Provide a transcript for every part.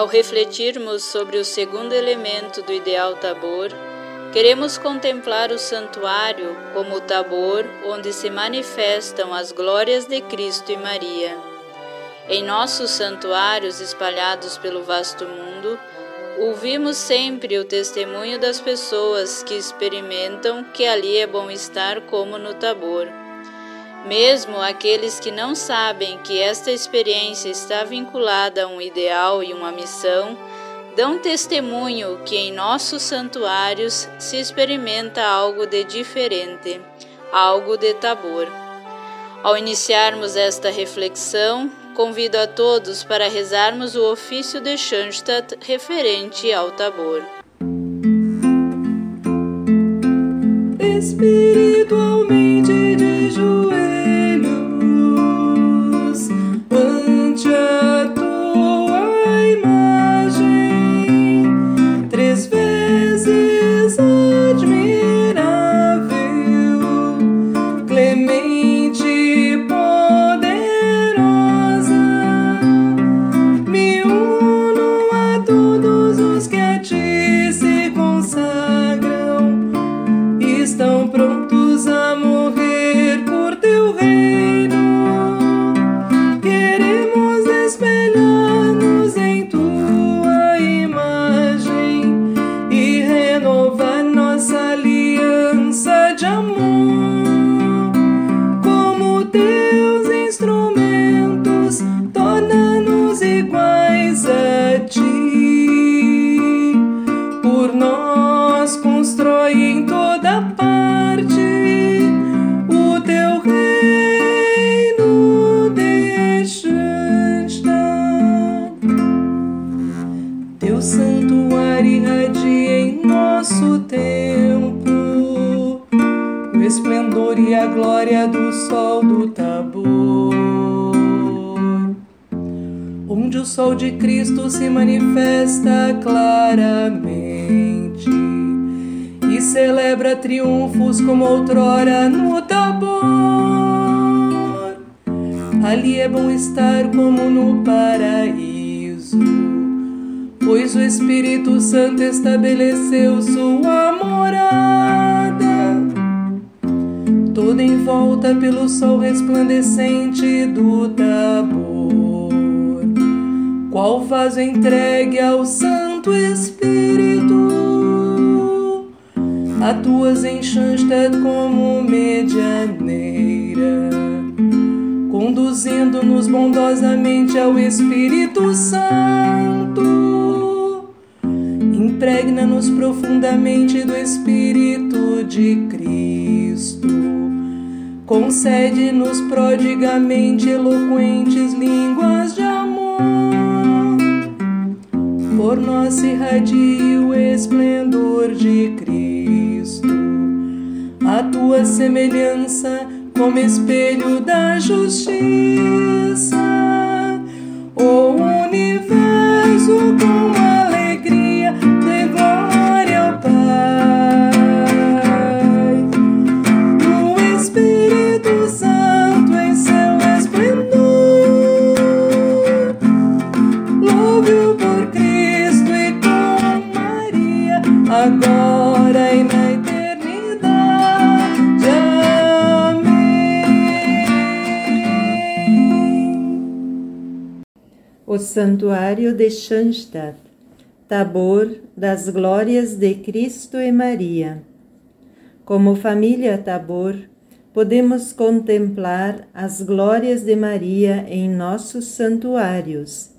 Ao refletirmos sobre o segundo elemento do ideal Tabor, queremos contemplar o santuário como o Tabor onde se manifestam as glórias de Cristo e Maria. Em nossos santuários espalhados pelo vasto mundo, ouvimos sempre o testemunho das pessoas que experimentam que ali é bom estar como no Tabor. Mesmo aqueles que não sabem que esta experiência está vinculada a um ideal e uma missão, dão testemunho que em nossos santuários se experimenta algo de diferente, algo de Tabor. Ao iniciarmos esta reflexão, convido a todos para rezarmos o ofício de Schanstatt referente ao Tabor. Espiritualmente de be joelhos sol de Cristo se manifesta claramente e celebra triunfos como outrora no Tabor. Ali é bom estar como no paraíso, pois o Espírito Santo estabeleceu sua morada. Em volta pelo sol resplandecente do Tabor qual vaso entregue ao Santo Espírito, atuas em Schanstatt como medianeira, conduzindo-nos bondosamente ao Espírito Santo. Impregna-nos profundamente do Espírito de Cristo. Concede-nos prodigamente eloquentes línguas de por nós se irradie o esplendor de Cristo. A tua semelhança como espelho da justiça. O universo com agora e na eternidade. Amém. O Santuário de Schanstatt, Tabor das Glórias de Cristo e Maria. Como família Tabor, podemos contemplar as glórias de Maria em nossos santuários,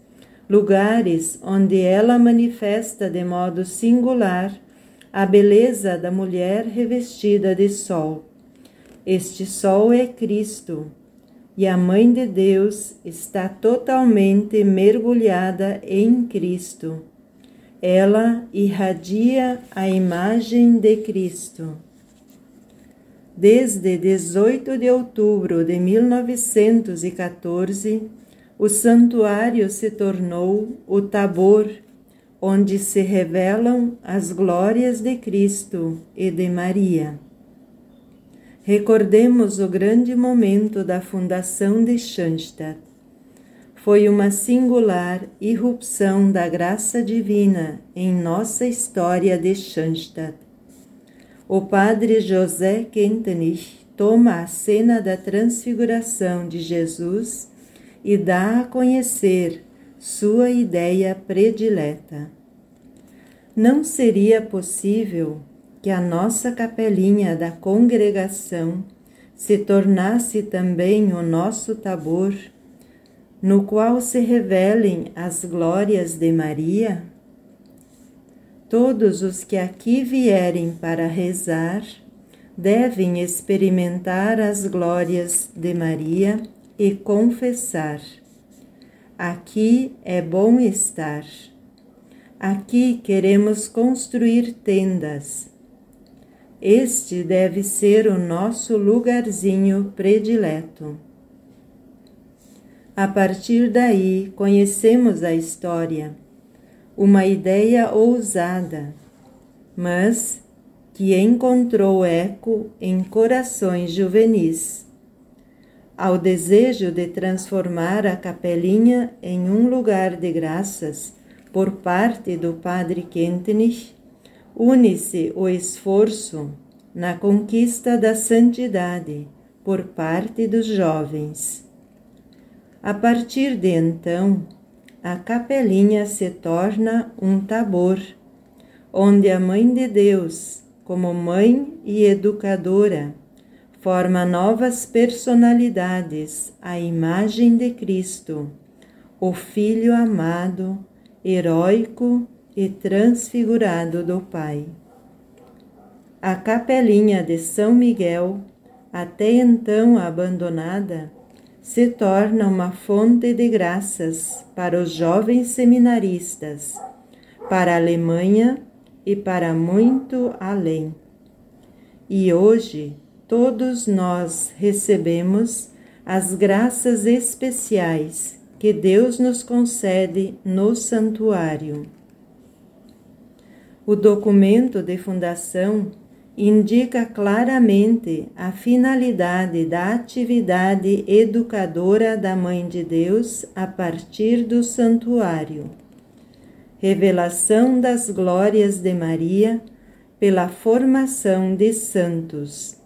lugares onde ela manifesta de modo singular a beleza da mulher revestida de sol. Este sol é Cristo, e a Mãe de Deus está totalmente mergulhada em Cristo. Ela irradia a imagem de Cristo. Desde 18 de outubro de 1914, o santuário se tornou o Tabor onde se revelam as glórias de Cristo e de Maria. Recordemos o grande momento da fundação de Schanstatt. foi uma singular irrupção da graça divina em nossa história de Schanstatt. O padre José Kentenich toma a cena da transfiguração de Jesus e dá a conhecer sua ideia predileta. Não seria possível que a nossa capelinha da congregação se tornasse também o nosso tabor no qual se revelem as glórias de Maria? Todos os que aqui vierem para rezar devem experimentar as glórias de Maria e confessar: Aqui é bom estar. Aqui queremos construir tendas. Este deve ser o nosso lugarzinho predileto. A partir daí, conhecemos a história, uma ideia ousada, mas que encontrou eco em corações juvenis. Ao desejo de transformar a capelinha em um lugar de graças por parte do padre Kentenich, une-se o esforço na conquista da santidade por parte dos jovens. A partir de então, a capelinha se torna um tabor, onde a Mãe de Deus, como mãe e educadora, forma novas personalidades à imagem de Cristo, o Filho amado, heróico e transfigurado do Pai. A capelinha de São Miguel, até então abandonada, se torna uma fonte de graças para os jovens seminaristas, para a Alemanha e para muito além. E hoje todos nós recebemos as graças especiais que Deus nos concede no santuário. O documento de fundação indica claramente a finalidade da atividade educadora da Mãe de Deus a partir do santuário. Revelação das glórias de Maria pela formação de santos.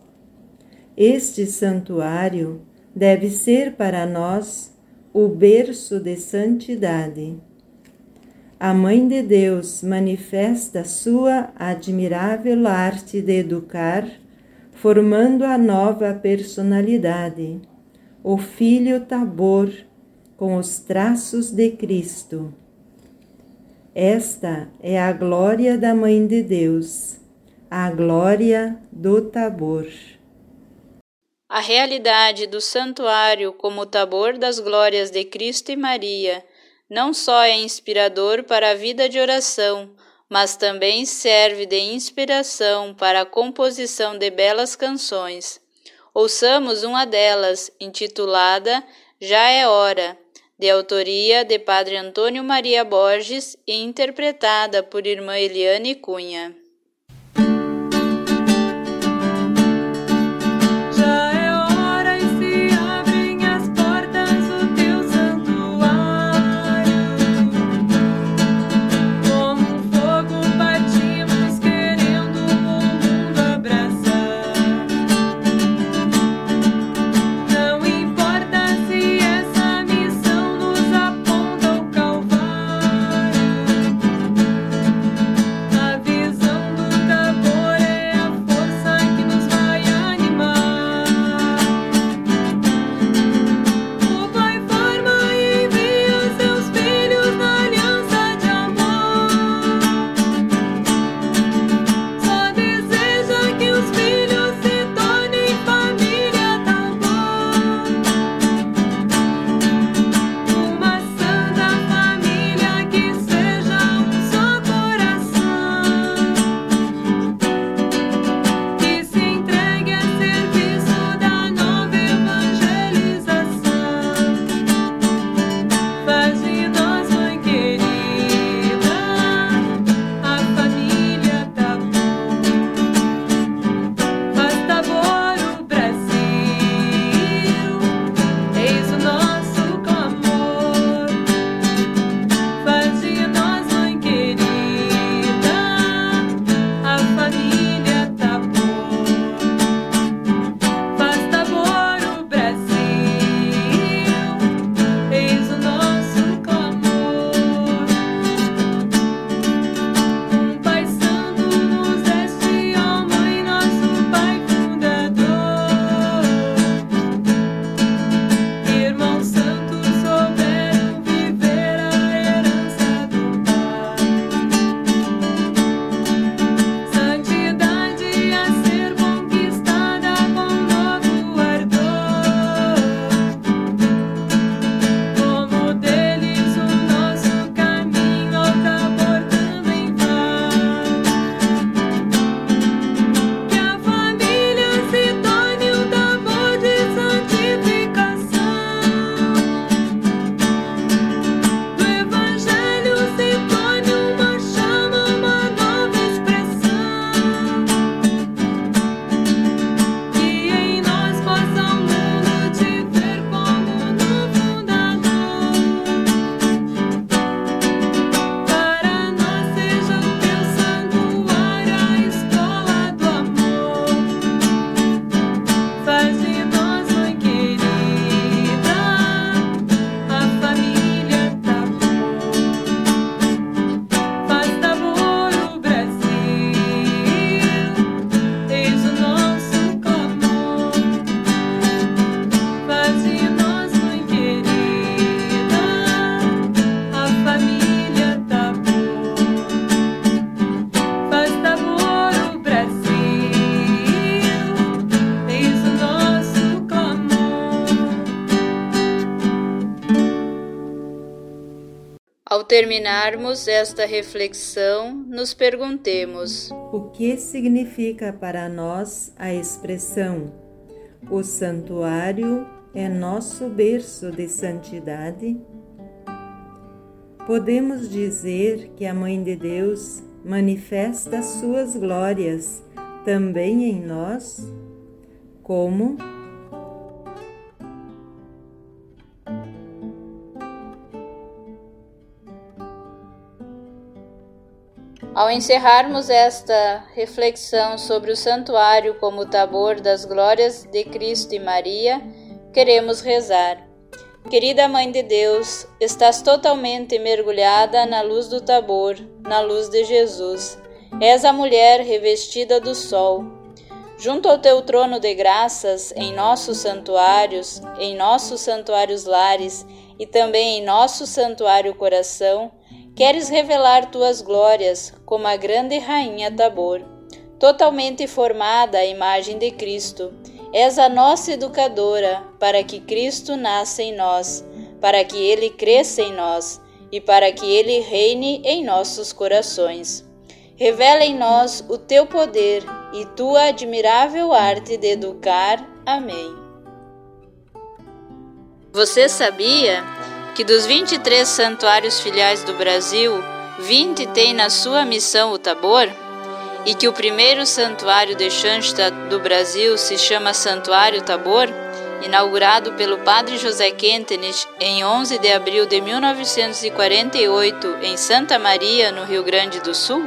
Este santuário deve ser para nós o berço de santidade a Mãe de Deus manifesta sua admirável arte de educar, formando a nova personalidade, o Filho Tabor, com os traços de Cristo. Esta é a glória da Mãe de Deus, a glória do Tabor. A realidade do santuário como tabor das glórias de Cristo e Maria não só é inspirador para a vida de oração, mas também serve de inspiração para a composição de belas canções. Ouçamos uma delas, intitulada Já é Hora, de autoria de Padre Antônio Maria Borges e interpretada por Irmã Eliane Cunha. Terminarmos esta reflexão, nos perguntemos: O que significa para nós a expressão O santuário é nosso berço de santidade? Podemos dizer que a Mãe de Deus manifesta suas glórias também em nós? Como? Ao encerrarmos esta reflexão sobre o santuário como tabor das glórias de Cristo e Maria, queremos rezar. Querida Mãe de Deus, estás totalmente mergulhada na luz do tabor, na luz de Jesus. És a mulher revestida do sol. Junto ao teu trono de graças, em nossos santuários, em nossos santuários lares e também em nosso santuário coração, Queres revelar tuas glórias como a grande rainha Tabor, totalmente formada à imagem de Cristo. És a nossa educadora para que Cristo nasça em nós, para que ele cresça em nós e para que ele reine em nossos corações. Revela em nós o teu poder e tua admirável arte de educar. Amém. Você sabia que dos 23 santuários filiais do Brasil, 20 têm na sua missão o Tabor? E que o primeiro santuário de Shansta do Brasil se chama Santuário Tabor, inaugurado pelo padre José Quentenich em 11 de abril de 1948 em Santa Maria, no Rio Grande do Sul?